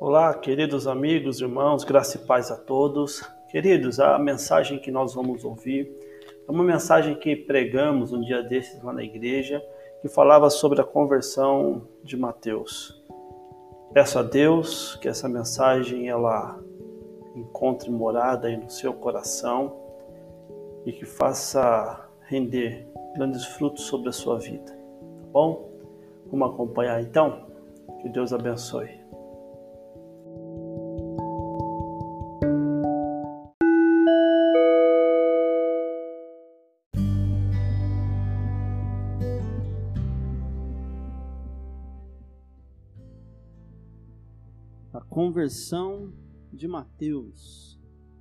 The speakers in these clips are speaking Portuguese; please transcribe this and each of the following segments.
Olá, queridos amigos, irmãos, graça e paz a todos. Queridos, a mensagem que nós vamos ouvir é uma mensagem que pregamos um dia desses lá na igreja, que falava sobre a conversão de Mateus. Peço a Deus que essa mensagem ela encontre morada aí no seu coração e que faça render grandes frutos sobre a sua vida. Tá bom? Vamos acompanhar então? Que Deus abençoe. Conversão de Mateus.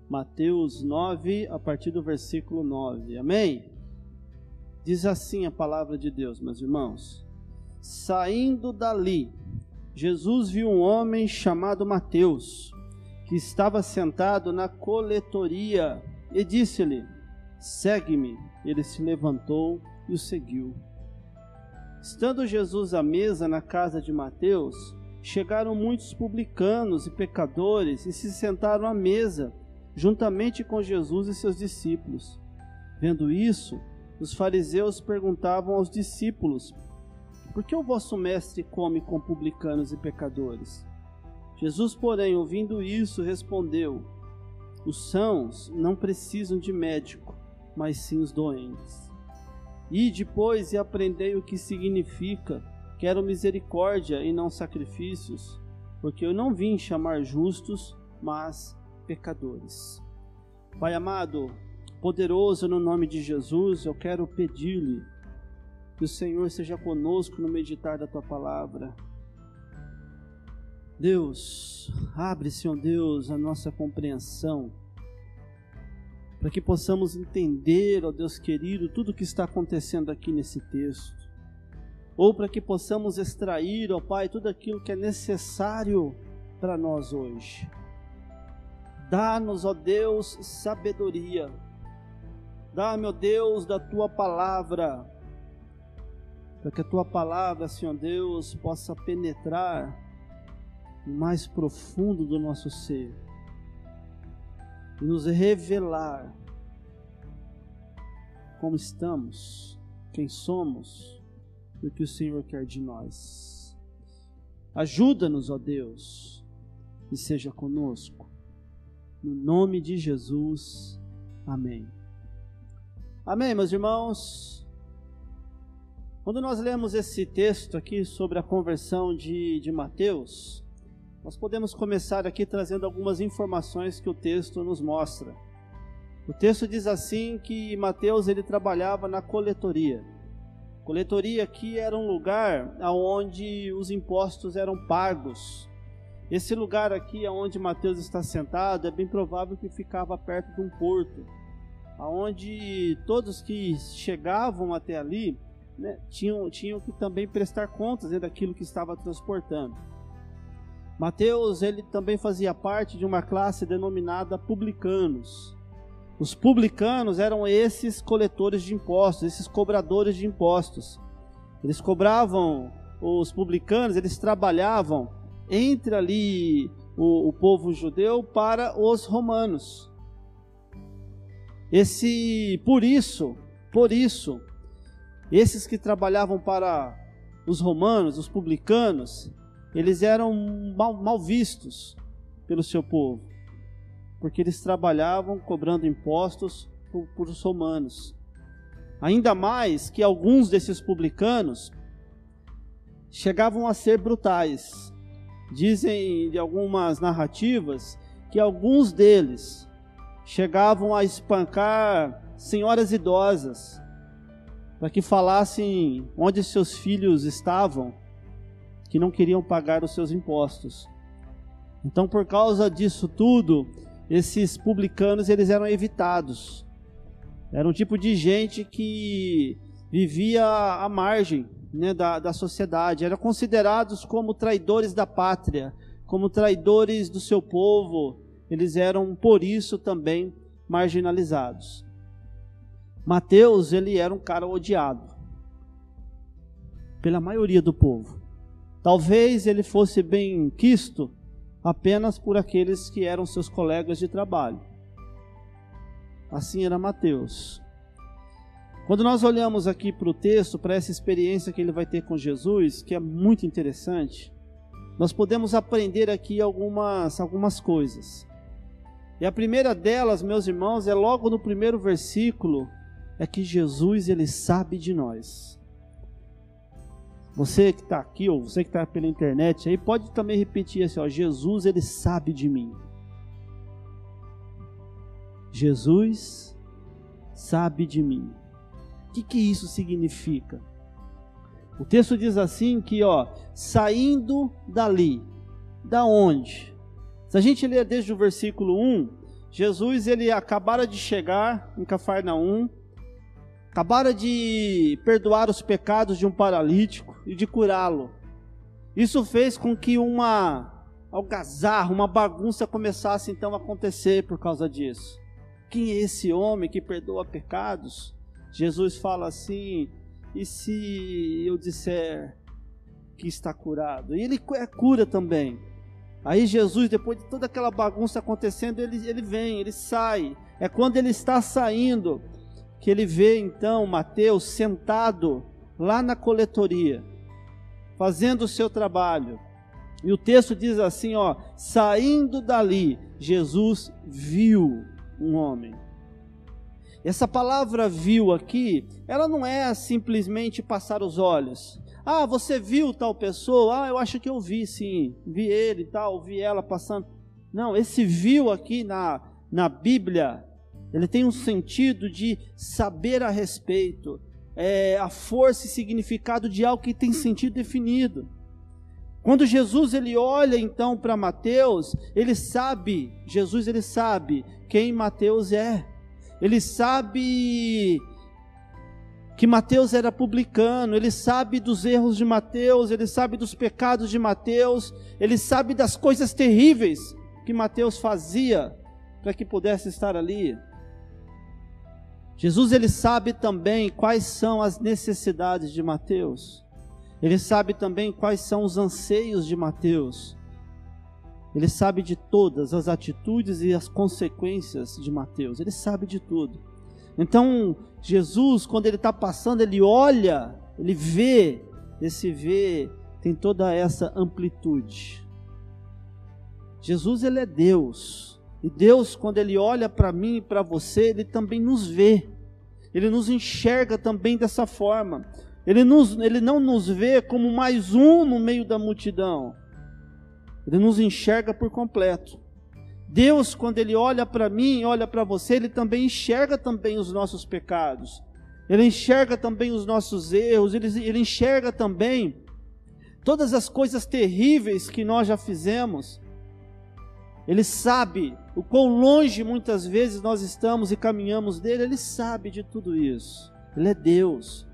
Mateus 9, a partir do versículo 9. Amém? Diz assim a palavra de Deus, meus irmãos. Saindo dali, Jesus viu um homem chamado Mateus, que estava sentado na coletoria, e disse-lhe: Segue-me. Ele se levantou e o seguiu. Estando Jesus à mesa na casa de Mateus, chegaram muitos publicanos e pecadores e se sentaram à mesa, juntamente com Jesus e seus discípulos. Vendo isso, os fariseus perguntavam aos discípulos: Por que o vosso mestre come com publicanos e pecadores? Jesus, porém, ouvindo isso, respondeu: Os sãos não precisam de médico, mas sim os doentes. E depois e aprendei o que significa Quero misericórdia e não sacrifícios, porque eu não vim chamar justos, mas pecadores. Pai amado, poderoso no nome de Jesus, eu quero pedir-lhe que o Senhor seja conosco no meditar da tua palavra. Deus, abre, Senhor Deus, a nossa compreensão, para que possamos entender, ó Deus querido, tudo o que está acontecendo aqui nesse texto ou para que possamos extrair, ó Pai, tudo aquilo que é necessário para nós hoje. Dá-nos, ó Deus, sabedoria. Dá-me, ó Deus, da tua palavra, para que a tua palavra, Senhor Deus, possa penetrar no mais profundo do nosso ser e nos revelar como estamos, quem somos o que o Senhor quer de nós. Ajuda-nos, ó Deus, e seja conosco. No nome de Jesus. Amém. Amém, meus irmãos. Quando nós lemos esse texto aqui sobre a conversão de, de Mateus, nós podemos começar aqui trazendo algumas informações que o texto nos mostra. O texto diz assim que Mateus ele trabalhava na coletoria. Coletoria aqui era um lugar onde os impostos eram pagos. Esse lugar aqui onde Mateus está sentado é bem provável que ficava perto de um porto, aonde todos que chegavam até ali né, tinham, tinham que também prestar contas né, daquilo que estava transportando. Mateus ele também fazia parte de uma classe denominada publicanos. Os publicanos eram esses coletores de impostos, esses cobradores de impostos. Eles cobravam, os publicanos, eles trabalhavam entre ali o, o povo judeu para os romanos. Esse, por isso, por isso, esses que trabalhavam para os romanos, os publicanos, eles eram mal, mal vistos pelo seu povo porque eles trabalhavam cobrando impostos por, os romanos. Ainda mais que alguns desses publicanos chegavam a ser brutais. Dizem de algumas narrativas que alguns deles chegavam a espancar senhoras idosas para que falassem onde seus filhos estavam, que não queriam pagar os seus impostos. Então, por causa disso tudo, esses publicanos eles eram evitados. Era um tipo de gente que vivia à margem né, da, da sociedade, eram considerados como traidores da pátria, como traidores do seu povo, eles eram por isso também marginalizados. Mateus, ele era um cara odiado pela maioria do povo. Talvez ele fosse bem quisto apenas por aqueles que eram seus colegas de trabalho. Assim era Mateus. Quando nós olhamos aqui para o texto, para essa experiência que ele vai ter com Jesus, que é muito interessante, nós podemos aprender aqui algumas, algumas coisas. E a primeira delas, meus irmãos, é logo no primeiro versículo, é que Jesus ele sabe de nós. Você que está aqui ou você que está pela internet aí pode também repetir assim: ó, Jesus ele sabe de mim. Jesus sabe de mim. O que, que isso significa? O texto diz assim que, ó, saindo dali, da onde? Se a gente ler desde o versículo 1, Jesus ele acabara de chegar em Cafarnaum, acabara de perdoar os pecados de um paralítico e de curá-lo. Isso fez com que uma algazarra, uma bagunça começasse então a acontecer por causa disso. Quem é esse homem que perdoa pecados? Jesus fala assim: e se eu disser que está curado? E ele é cura também. Aí Jesus, depois de toda aquela bagunça acontecendo, ele, ele vem, ele sai. É quando ele está saindo que ele vê então Mateus sentado lá na coletoria, fazendo o seu trabalho. E o texto diz assim, ó, saindo dali, Jesus viu um homem. Essa palavra viu aqui, ela não é simplesmente passar os olhos. Ah, você viu tal pessoa? Ah, eu acho que eu vi sim, vi ele e tal, vi ela passando. Não, esse viu aqui na, na Bíblia, ele tem um sentido de saber a respeito, é, a força e significado de algo que tem sentido definido. Quando Jesus ele olha então para Mateus, ele sabe, Jesus ele sabe quem Mateus é. Ele sabe que Mateus era publicano, ele sabe dos erros de Mateus, ele sabe dos pecados de Mateus, ele sabe das coisas terríveis que Mateus fazia para que pudesse estar ali. Jesus ele sabe também quais são as necessidades de Mateus. Ele sabe também quais são os anseios de Mateus. Ele sabe de todas as atitudes e as consequências de Mateus. Ele sabe de tudo. Então, Jesus, quando ele está passando, ele olha, ele vê, esse vê tem toda essa amplitude. Jesus, ele é Deus. E Deus, quando ele olha para mim e para você, ele também nos vê. Ele nos enxerga também dessa forma. Ele, nos, ele não nos vê como mais um no meio da multidão. Ele nos enxerga por completo. Deus, quando Ele olha para mim, olha para você, Ele também enxerga também os nossos pecados. Ele enxerga também os nossos erros, ele, ele enxerga também todas as coisas terríveis que nós já fizemos. Ele sabe o quão longe muitas vezes nós estamos e caminhamos dele, ele sabe de tudo isso. Ele é Deus.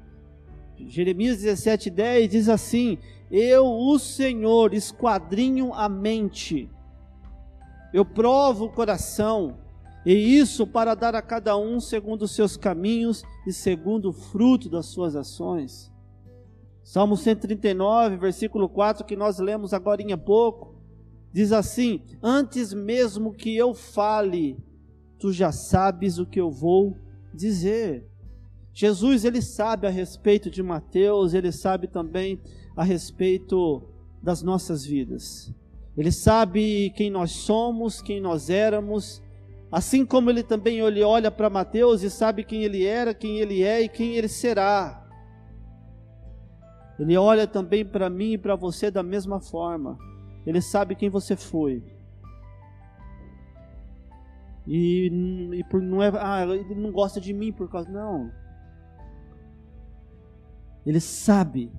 Jeremias 17:10 diz assim: Eu, o Senhor, esquadrinho a mente eu provo o coração, e isso para dar a cada um segundo os seus caminhos e segundo o fruto das suas ações. Salmo 139, versículo 4, que nós lemos agora em pouco, diz assim: Antes mesmo que eu fale, tu já sabes o que eu vou dizer. Jesus, ele sabe a respeito de Mateus, ele sabe também a respeito das nossas vidas. Ele sabe quem nós somos, quem nós éramos, assim como ele também olha para Mateus e sabe quem ele era, quem ele é e quem ele será. Ele olha também para mim e para você da mesma forma. Ele sabe quem você foi. E, e por, não é, ah, ele não gosta de mim por causa não. Ele sabe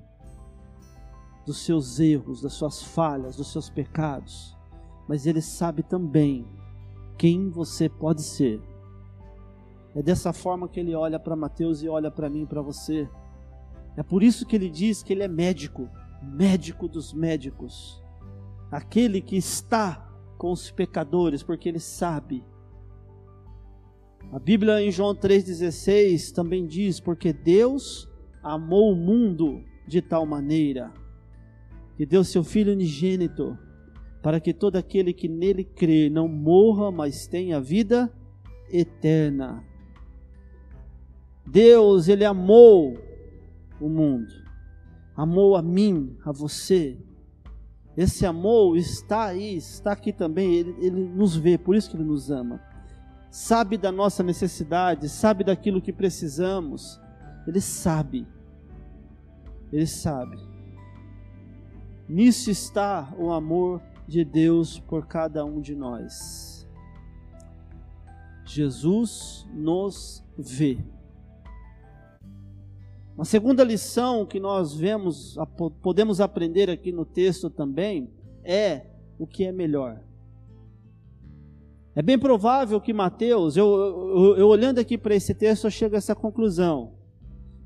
dos seus erros, das suas falhas, dos seus pecados, mas Ele sabe também quem você pode ser. É dessa forma que Ele olha para Mateus e olha para mim e para você. É por isso que Ele diz que Ele é médico, médico dos médicos, aquele que está com os pecadores, porque Ele sabe. A Bíblia em João 3,16 também diz: Porque Deus amou o mundo de tal maneira que deu seu Filho unigênito, para que todo aquele que nele crê não morra, mas tenha vida eterna. Deus, ele amou o mundo, amou a mim, a você. Esse amor está aí, está aqui também, ele, ele nos vê, por isso que ele nos ama. Sabe da nossa necessidade, sabe daquilo que precisamos, ele sabe. Ele sabe. Nisso está o amor de Deus por cada um de nós. Jesus nos vê. Uma segunda lição que nós vemos, podemos aprender aqui no texto também, é o que é melhor. É bem provável que Mateus, eu, eu, eu olhando aqui para esse texto, eu chego a essa conclusão.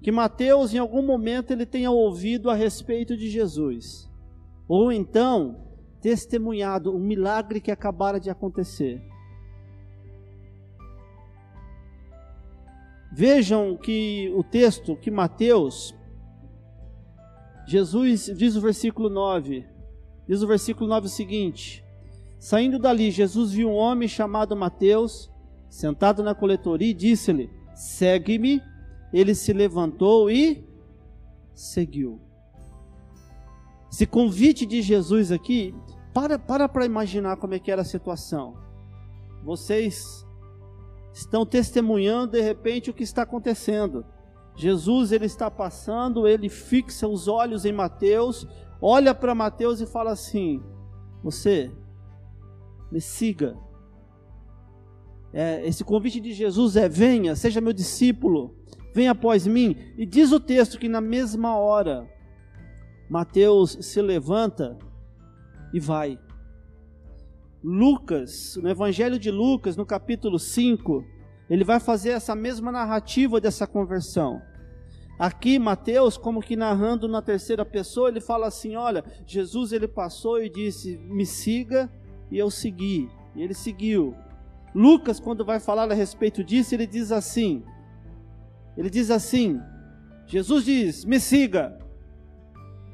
Que Mateus, em algum momento, ele tenha ouvido a respeito de Jesus. Ou então, testemunhado um milagre que acabara de acontecer. Vejam que o texto, que Mateus, Jesus diz o versículo 9, diz o versículo 9 o seguinte: Saindo dali, Jesus viu um homem chamado Mateus, sentado na coletoria, e disse-lhe: Segue-me. Ele se levantou e seguiu. Esse convite de Jesus aqui para para para imaginar como é que era a situação. Vocês estão testemunhando de repente o que está acontecendo. Jesus ele está passando, ele fixa os olhos em Mateus, olha para Mateus e fala assim: Você me siga. É, esse convite de Jesus é: venha, seja meu discípulo, venha após mim. E diz o texto que na mesma hora Mateus se levanta e vai. Lucas, no Evangelho de Lucas, no capítulo 5, ele vai fazer essa mesma narrativa dessa conversão. Aqui, Mateus, como que narrando na terceira pessoa, ele fala assim: Olha, Jesus ele passou e disse: Me siga, e eu segui. E ele seguiu. Lucas, quando vai falar a respeito disso, ele diz assim: Ele diz assim: Jesus diz: Me siga.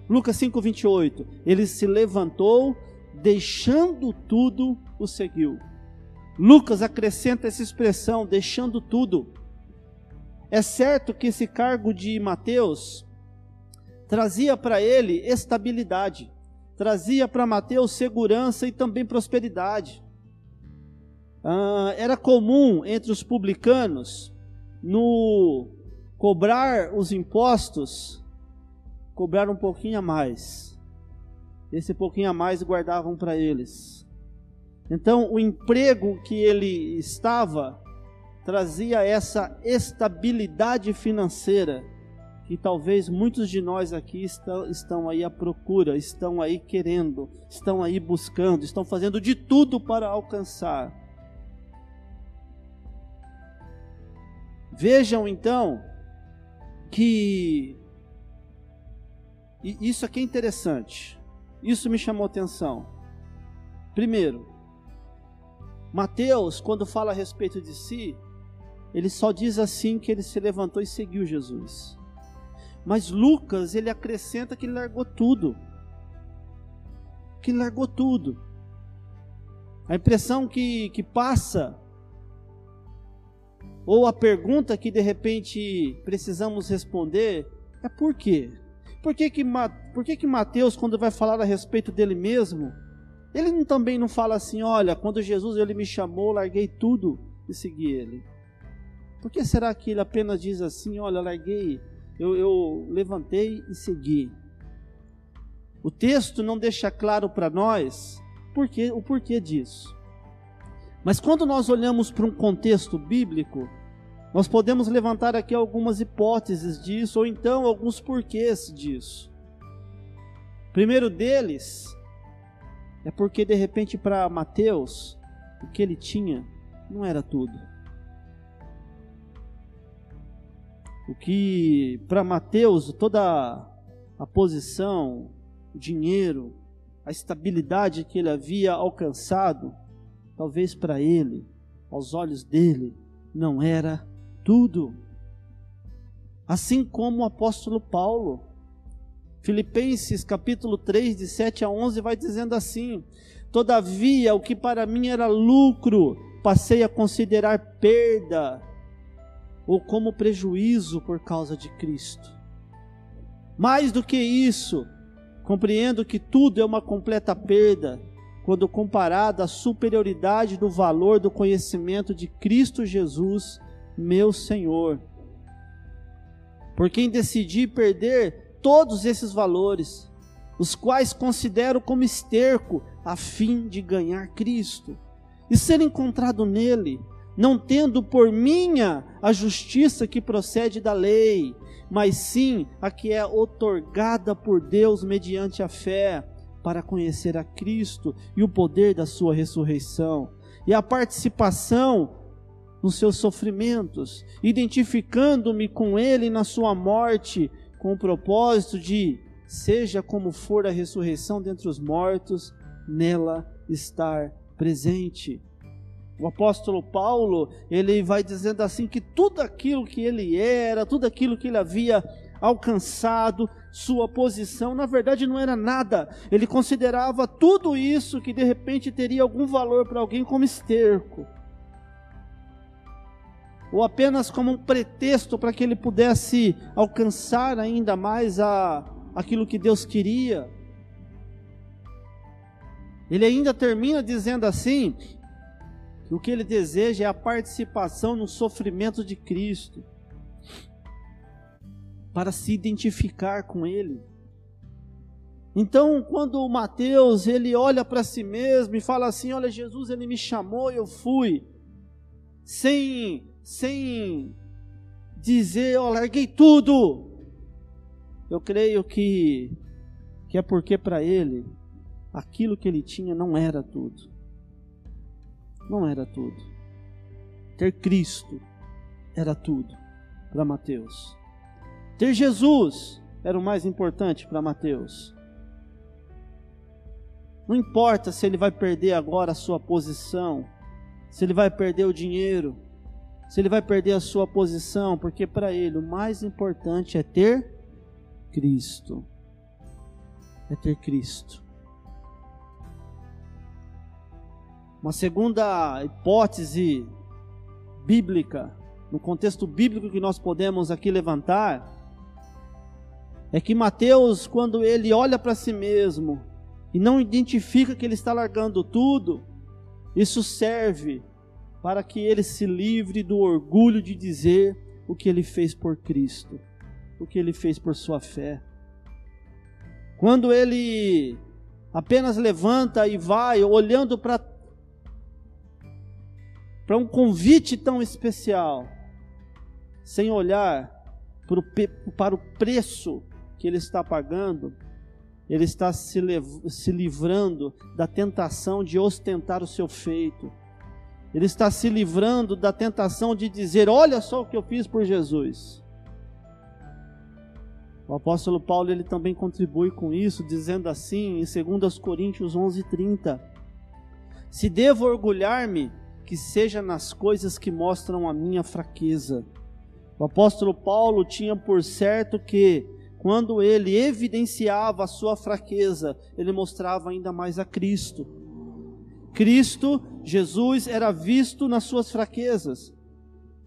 Lucas 5:28. Ele se levantou, deixando tudo, o seguiu. Lucas acrescenta essa expressão, deixando tudo. É certo que esse cargo de Mateus trazia para ele estabilidade, trazia para Mateus segurança e também prosperidade. Ah, era comum entre os publicanos no cobrar os impostos cobrar um pouquinho a mais. Esse pouquinho a mais guardavam para eles. Então, o emprego que ele estava trazia essa estabilidade financeira que talvez muitos de nós aqui estão, estão aí à procura, estão aí querendo, estão aí buscando, estão fazendo de tudo para alcançar. Vejam então que e isso aqui é interessante. Isso me chamou atenção. Primeiro, Mateus, quando fala a respeito de si, ele só diz assim que ele se levantou e seguiu Jesus. Mas Lucas, ele acrescenta que ele largou tudo. Que largou tudo. A impressão que, que passa, ou a pergunta que de repente precisamos responder, é por quê? Por que que, por que que Mateus, quando vai falar a respeito dele mesmo, ele também não fala assim, olha, quando Jesus ele me chamou, larguei tudo e segui ele. Por que será que ele apenas diz assim, olha, larguei, eu, eu levantei e segui? O texto não deixa claro para nós porque, o porquê disso. Mas quando nós olhamos para um contexto bíblico, nós podemos levantar aqui algumas hipóteses disso, ou então alguns porquês disso. primeiro deles é porque de repente para Mateus, o que ele tinha não era tudo. O que para Mateus toda a posição, o dinheiro, a estabilidade que ele havia alcançado, talvez para ele, aos olhos dele, não era tudo. Assim como o apóstolo Paulo. Filipenses capítulo 3, de 7 a 11, vai dizendo assim: Todavia, o que para mim era lucro, passei a considerar perda ou como prejuízo por causa de Cristo. Mais do que isso, compreendo que tudo é uma completa perda quando comparado à superioridade do valor do conhecimento de Cristo Jesus, meu Senhor. Por quem decidi perder todos esses valores, os quais considero como esterco a fim de ganhar Cristo e ser encontrado nele, não tendo por minha a justiça que procede da lei, mas sim a que é otorgada por Deus mediante a fé, para conhecer a Cristo e o poder da sua ressurreição, e a participação nos seus sofrimentos, identificando-me com ele na sua morte, com o propósito de seja como for a ressurreição dentre os mortos, nela estar presente. O apóstolo Paulo, ele vai dizendo assim que tudo aquilo que ele era, tudo aquilo que ele havia alcançado, sua posição, na verdade não era nada. Ele considerava tudo isso que de repente teria algum valor para alguém como esterco. Ou apenas como um pretexto para que ele pudesse alcançar ainda mais a, aquilo que Deus queria. Ele ainda termina dizendo assim: que o que ele deseja é a participação no sofrimento de Cristo, para se identificar com ele. Então, quando Mateus ele olha para si mesmo e fala assim: Olha, Jesus ele me chamou eu fui, sem, sem dizer, ó, oh, larguei tudo, eu creio que, que é porque para ele aquilo que ele tinha não era tudo. Não era tudo. Ter Cristo era tudo para Mateus. Ter Jesus era o mais importante para Mateus. Não importa se ele vai perder agora a sua posição, se ele vai perder o dinheiro, se ele vai perder a sua posição, porque para ele o mais importante é ter Cristo. É ter Cristo. Uma segunda hipótese bíblica, no contexto bíblico que nós podemos aqui levantar, é que Mateus, quando ele olha para si mesmo e não identifica que ele está largando tudo, isso serve para que ele se livre do orgulho de dizer o que ele fez por Cristo o que ele fez por sua fé. Quando ele apenas levanta e vai olhando para para um convite tão especial, sem olhar para o, para o preço que ele está pagando, ele está se, se livrando da tentação de ostentar o seu feito. Ele está se livrando da tentação de dizer: Olha só o que eu fiz por Jesus. O apóstolo Paulo ele também contribui com isso, dizendo assim em 2 Coríntios 11:30: Se devo orgulhar-me, que seja nas coisas que mostram a minha fraqueza. O apóstolo Paulo tinha por certo que quando ele evidenciava a sua fraqueza, ele mostrava ainda mais a Cristo. Cristo, Jesus, era visto nas suas fraquezas,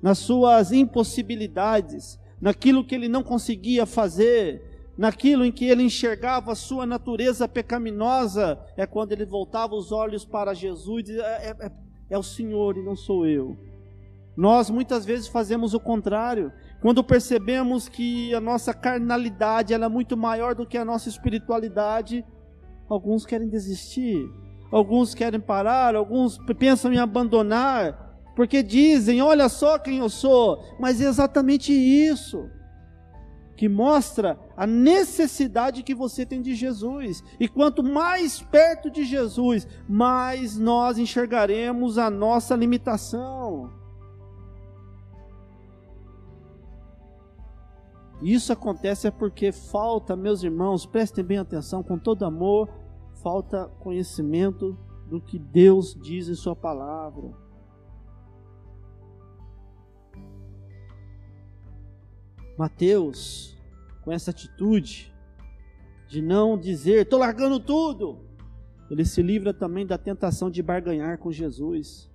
nas suas impossibilidades, naquilo que ele não conseguia fazer, naquilo em que ele enxergava a sua natureza pecaminosa, é quando ele voltava os olhos para Jesus e dizia: é, é, é o Senhor e não sou eu. Nós muitas vezes fazemos o contrário. Quando percebemos que a nossa carnalidade é muito maior do que a nossa espiritualidade, alguns querem desistir, alguns querem parar, alguns pensam em abandonar, porque dizem: Olha só quem eu sou, mas é exatamente isso que mostra a necessidade que você tem de Jesus. E quanto mais perto de Jesus, mais nós enxergaremos a nossa limitação. Isso acontece é porque falta, meus irmãos, prestem bem atenção, com todo amor, falta conhecimento do que Deus diz em Sua palavra. Mateus, com essa atitude de não dizer, estou largando tudo, ele se livra também da tentação de barganhar com Jesus.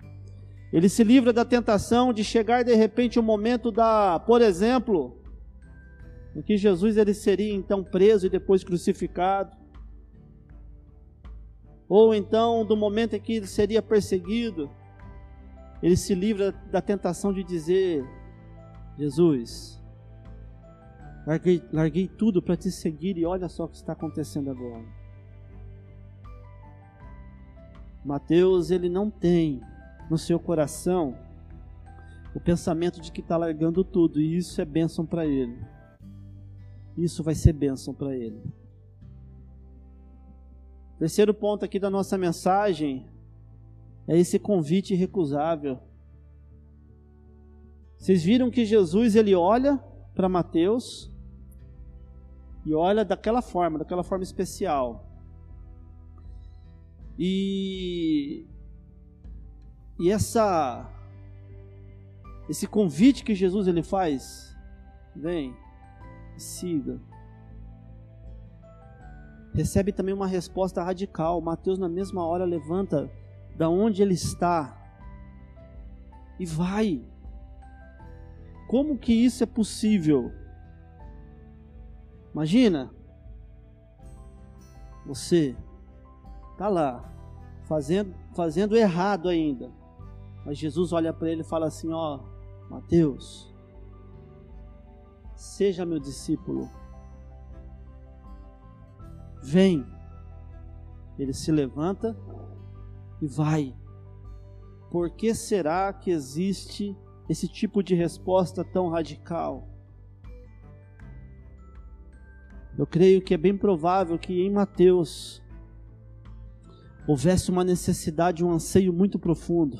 Ele se livra da tentação de chegar de repente o um momento da, por exemplo, em que Jesus ele seria então preso e depois crucificado. Ou então do momento em que ele seria perseguido, ele se livra da tentação de dizer: Jesus, larguei, larguei tudo para te seguir e olha só o que está acontecendo agora. Mateus ele não tem no seu coração o pensamento de que está largando tudo, e isso é bênção para ele. Isso vai ser bênção para ele. Terceiro ponto aqui da nossa mensagem é esse convite irrecusável. Vocês viram que Jesus ele olha para Mateus e olha daquela forma, daquela forma especial. E e essa esse convite que Jesus ele faz, vem, siga. Recebe também uma resposta radical. Mateus na mesma hora levanta da onde ele está e vai. Como que isso é possível? Imagina, você tá lá fazendo fazendo errado ainda. Mas Jesus olha para ele e fala assim: Ó, Mateus, seja meu discípulo. Vem. Ele se levanta e vai. Por que será que existe esse tipo de resposta tão radical? Eu creio que é bem provável que em Mateus houvesse uma necessidade, um anseio muito profundo.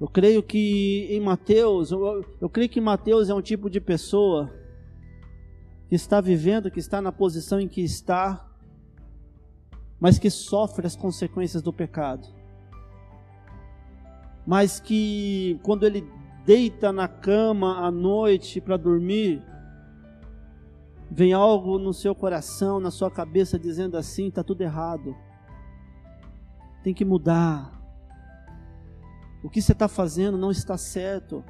Eu creio que em Mateus, eu, eu creio que Mateus é um tipo de pessoa está vivendo, que está na posição em que está, mas que sofre as consequências do pecado. Mas que quando ele deita na cama à noite para dormir, vem algo no seu coração, na sua cabeça dizendo assim: está tudo errado tem que mudar. O que você está fazendo não está certo.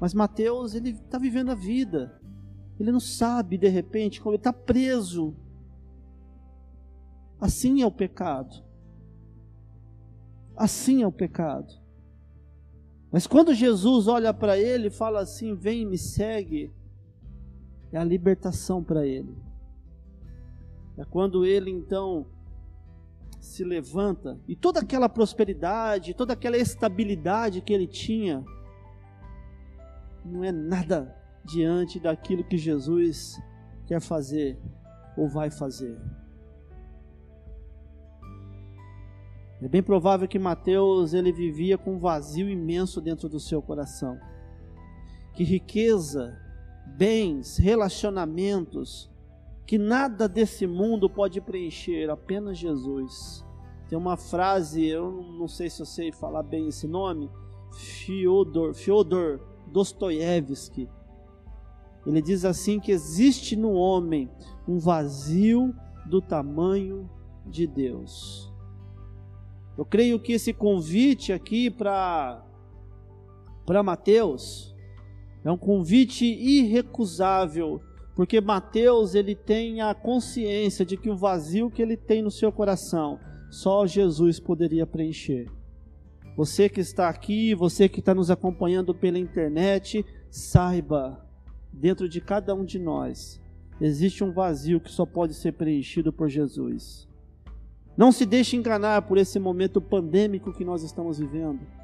Mas Mateus, ele está vivendo a vida. Ele não sabe, de repente, como ele está preso. Assim é o pecado. Assim é o pecado. Mas quando Jesus olha para ele e fala assim: Vem me segue, é a libertação para ele. É quando ele então se levanta e toda aquela prosperidade, toda aquela estabilidade que ele tinha, não é nada diante daquilo que Jesus quer fazer ou vai fazer. É bem provável que Mateus ele vivia com um vazio imenso dentro do seu coração. Que riqueza, bens, relacionamentos, que nada desse mundo pode preencher, apenas Jesus. Tem uma frase, eu não sei se eu sei falar bem esse nome, Fyodor, Fyodor Dostoiévski. Ele diz assim que existe no homem um vazio do tamanho de Deus. Eu creio que esse convite aqui para para Mateus é um convite irrecusável porque Mateus ele tem a consciência de que o vazio que ele tem no seu coração só Jesus poderia preencher. Você que está aqui, você que está nos acompanhando pela internet, saiba, dentro de cada um de nós, existe um vazio que só pode ser preenchido por Jesus. Não se deixe enganar por esse momento pandêmico que nós estamos vivendo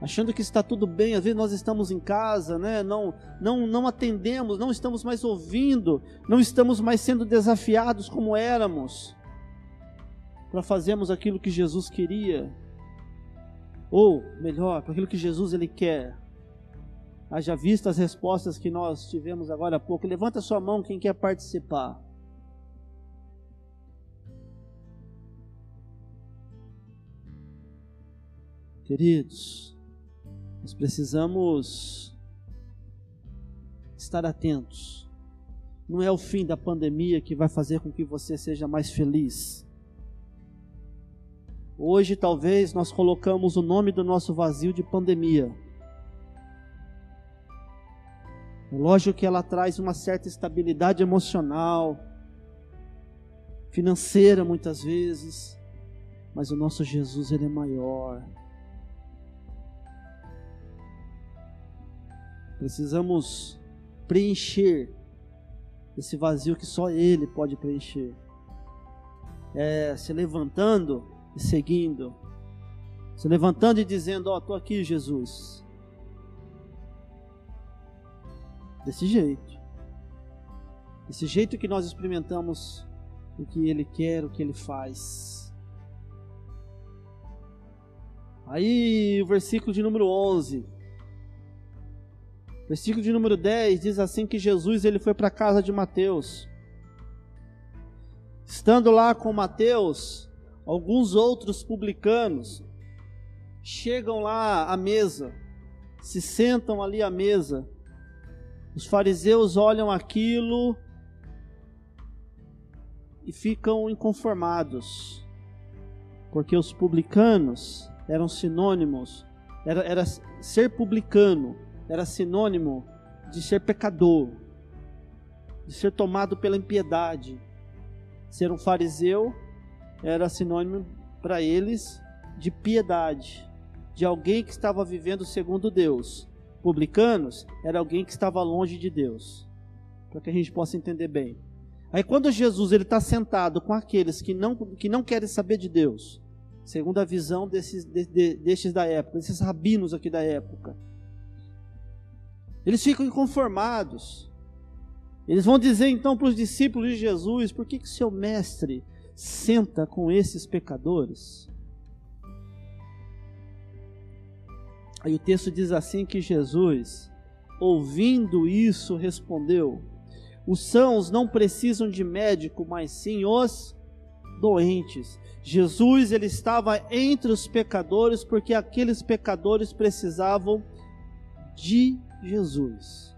achando que está tudo bem. Às vezes nós estamos em casa, né? não, não, não atendemos, não estamos mais ouvindo, não estamos mais sendo desafiados como éramos para fazermos aquilo que Jesus queria, ou melhor, para aquilo que Jesus ele quer. Haja visto as respostas que nós tivemos agora há pouco. Levanta sua mão quem quer participar. Queridos, nós precisamos estar atentos. não é o fim da pandemia que vai fazer com que você seja mais feliz. Hoje, talvez, nós colocamos o nome do nosso vazio de pandemia. É lógico que ela traz uma certa estabilidade emocional, financeira muitas vezes, mas o nosso Jesus ele é maior. Precisamos preencher esse vazio que só Ele pode preencher. É se levantando e seguindo, se levantando e dizendo: Ó, oh, estou aqui, Jesus. Desse jeito, desse jeito que nós experimentamos o que Ele quer, o que Ele faz. Aí o versículo de número 11. Versículo de número 10 diz assim que Jesus ele foi para a casa de Mateus. Estando lá com Mateus, alguns outros publicanos chegam lá à mesa, se sentam ali à mesa. Os fariseus olham aquilo e ficam inconformados, porque os publicanos eram sinônimos, era, era ser publicano era sinônimo de ser pecador, de ser tomado pela impiedade. Ser um fariseu era sinônimo para eles de piedade, de alguém que estava vivendo segundo Deus. Publicanos era alguém que estava longe de Deus, para que a gente possa entender bem. Aí quando Jesus ele está sentado com aqueles que não, que não querem saber de Deus, segundo a visão desses, de, de, destes da época, desses rabinos aqui da época, eles ficam inconformados. Eles vão dizer então para os discípulos de Jesus: por que, que seu mestre senta com esses pecadores? Aí o texto diz assim que Jesus, ouvindo isso, respondeu: Os sãos não precisam de médico, mas sim os doentes. Jesus ele estava entre os pecadores porque aqueles pecadores precisavam de Jesus.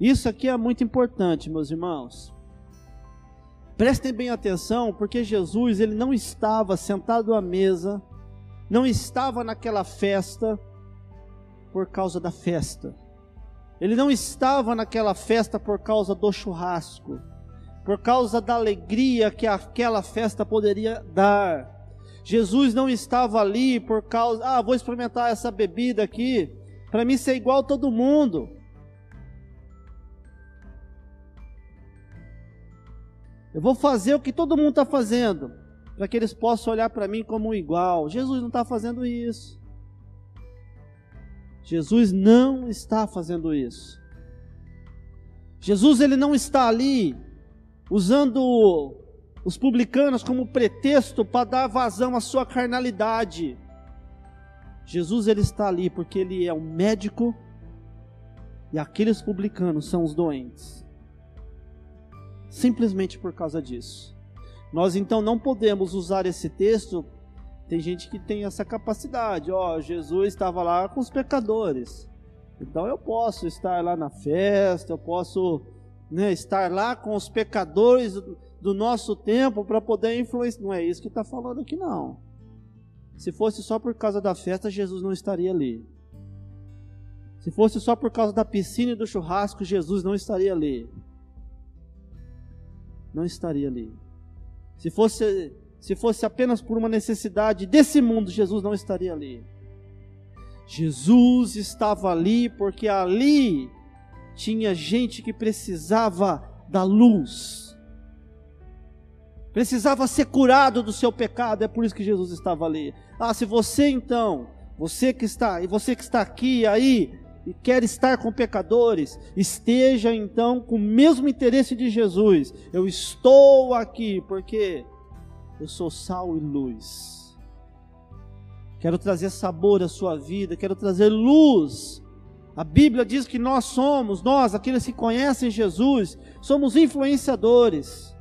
Isso aqui é muito importante, meus irmãos. Prestem bem atenção, porque Jesus ele não estava sentado à mesa, não estava naquela festa por causa da festa. Ele não estava naquela festa por causa do churrasco, por causa da alegria que aquela festa poderia dar. Jesus não estava ali por causa, ah, vou experimentar essa bebida aqui, para mim ser igual a todo mundo. Eu vou fazer o que todo mundo está fazendo, para que eles possam olhar para mim como um igual. Jesus não está fazendo isso. Jesus não está fazendo isso. Jesus ele não está ali usando os publicanos como pretexto para dar vazão à sua carnalidade. Jesus ele está ali porque ele é um médico e aqueles publicanos são os doentes. Simplesmente por causa disso. Nós então não podemos usar esse texto. Tem gente que tem essa capacidade. Ó, Jesus estava lá com os pecadores. Então eu posso estar lá na festa, eu posso né, estar lá com os pecadores do nosso tempo para poder influenciar. Não é isso que está falando aqui, não. Se fosse só por causa da festa, Jesus não estaria ali. Se fosse só por causa da piscina e do churrasco, Jesus não estaria ali. Não estaria ali. Se fosse, se fosse apenas por uma necessidade desse mundo, Jesus não estaria ali. Jesus estava ali porque ali tinha gente que precisava da luz precisava ser curado do seu pecado, é por isso que Jesus estava ali. Ah, se você então, você que está, e você que está aqui aí e quer estar com pecadores, esteja então com o mesmo interesse de Jesus. Eu estou aqui porque eu sou sal e luz. Quero trazer sabor à sua vida, quero trazer luz. A Bíblia diz que nós somos, nós, aqueles que conhecem Jesus, somos influenciadores.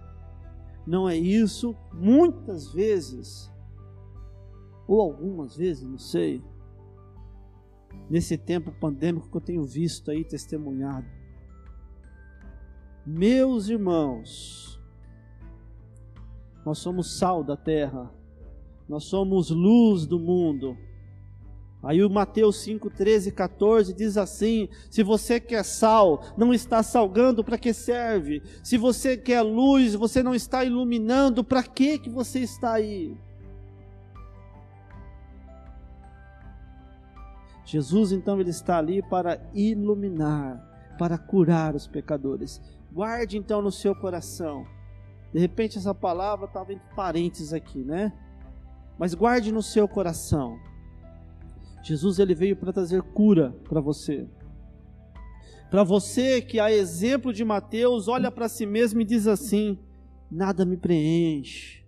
Não é isso? Muitas vezes, ou algumas vezes, não sei, nesse tempo pandêmico que eu tenho visto aí, testemunhado. Meus irmãos, nós somos sal da terra, nós somos luz do mundo. Aí o Mateus 5, 13 e 14 diz assim: Se você quer sal, não está salgando, para que serve? Se você quer luz, você não está iluminando, para que que você está aí? Jesus então ele está ali para iluminar, para curar os pecadores. Guarde então no seu coração. De repente essa palavra estava entre parênteses aqui, né? Mas guarde no seu coração. Jesus ele veio para trazer cura para você. Para você que a exemplo de Mateus olha para si mesmo e diz assim: nada me preenche.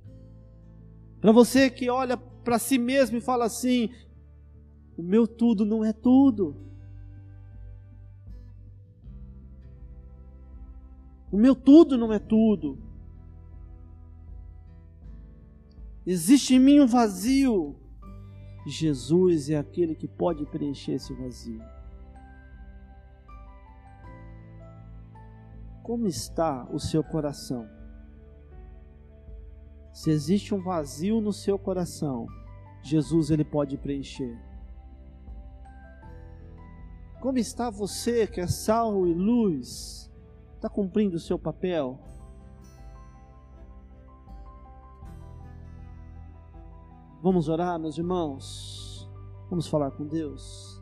Para você que olha para si mesmo e fala assim: o meu tudo não é tudo. O meu tudo não é tudo. Existe em mim um vazio. Jesus é aquele que pode preencher esse vazio. Como está o seu coração? Se existe um vazio no seu coração, Jesus ele pode preencher. Como está você que é sal e luz? Está cumprindo o seu papel? Vamos orar, meus irmãos. Vamos falar com Deus.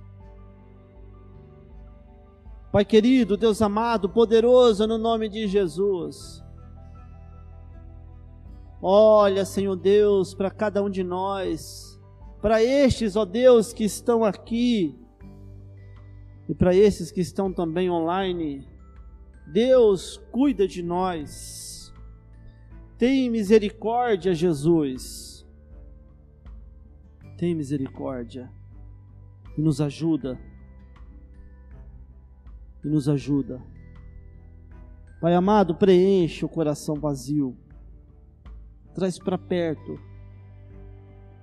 Pai querido, Deus amado, poderoso, no nome de Jesus. Olha, Senhor Deus, para cada um de nós, para estes, ó Deus, que estão aqui, e para esses que estão também online. Deus, cuida de nós. Tem misericórdia, Jesus tem misericórdia e nos ajuda. E nos ajuda. Pai amado, preenche o coração vazio. Traz para perto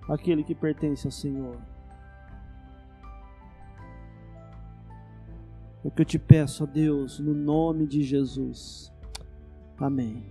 aquele que pertence ao Senhor. É o que eu te peço, ó Deus, no nome de Jesus. Amém.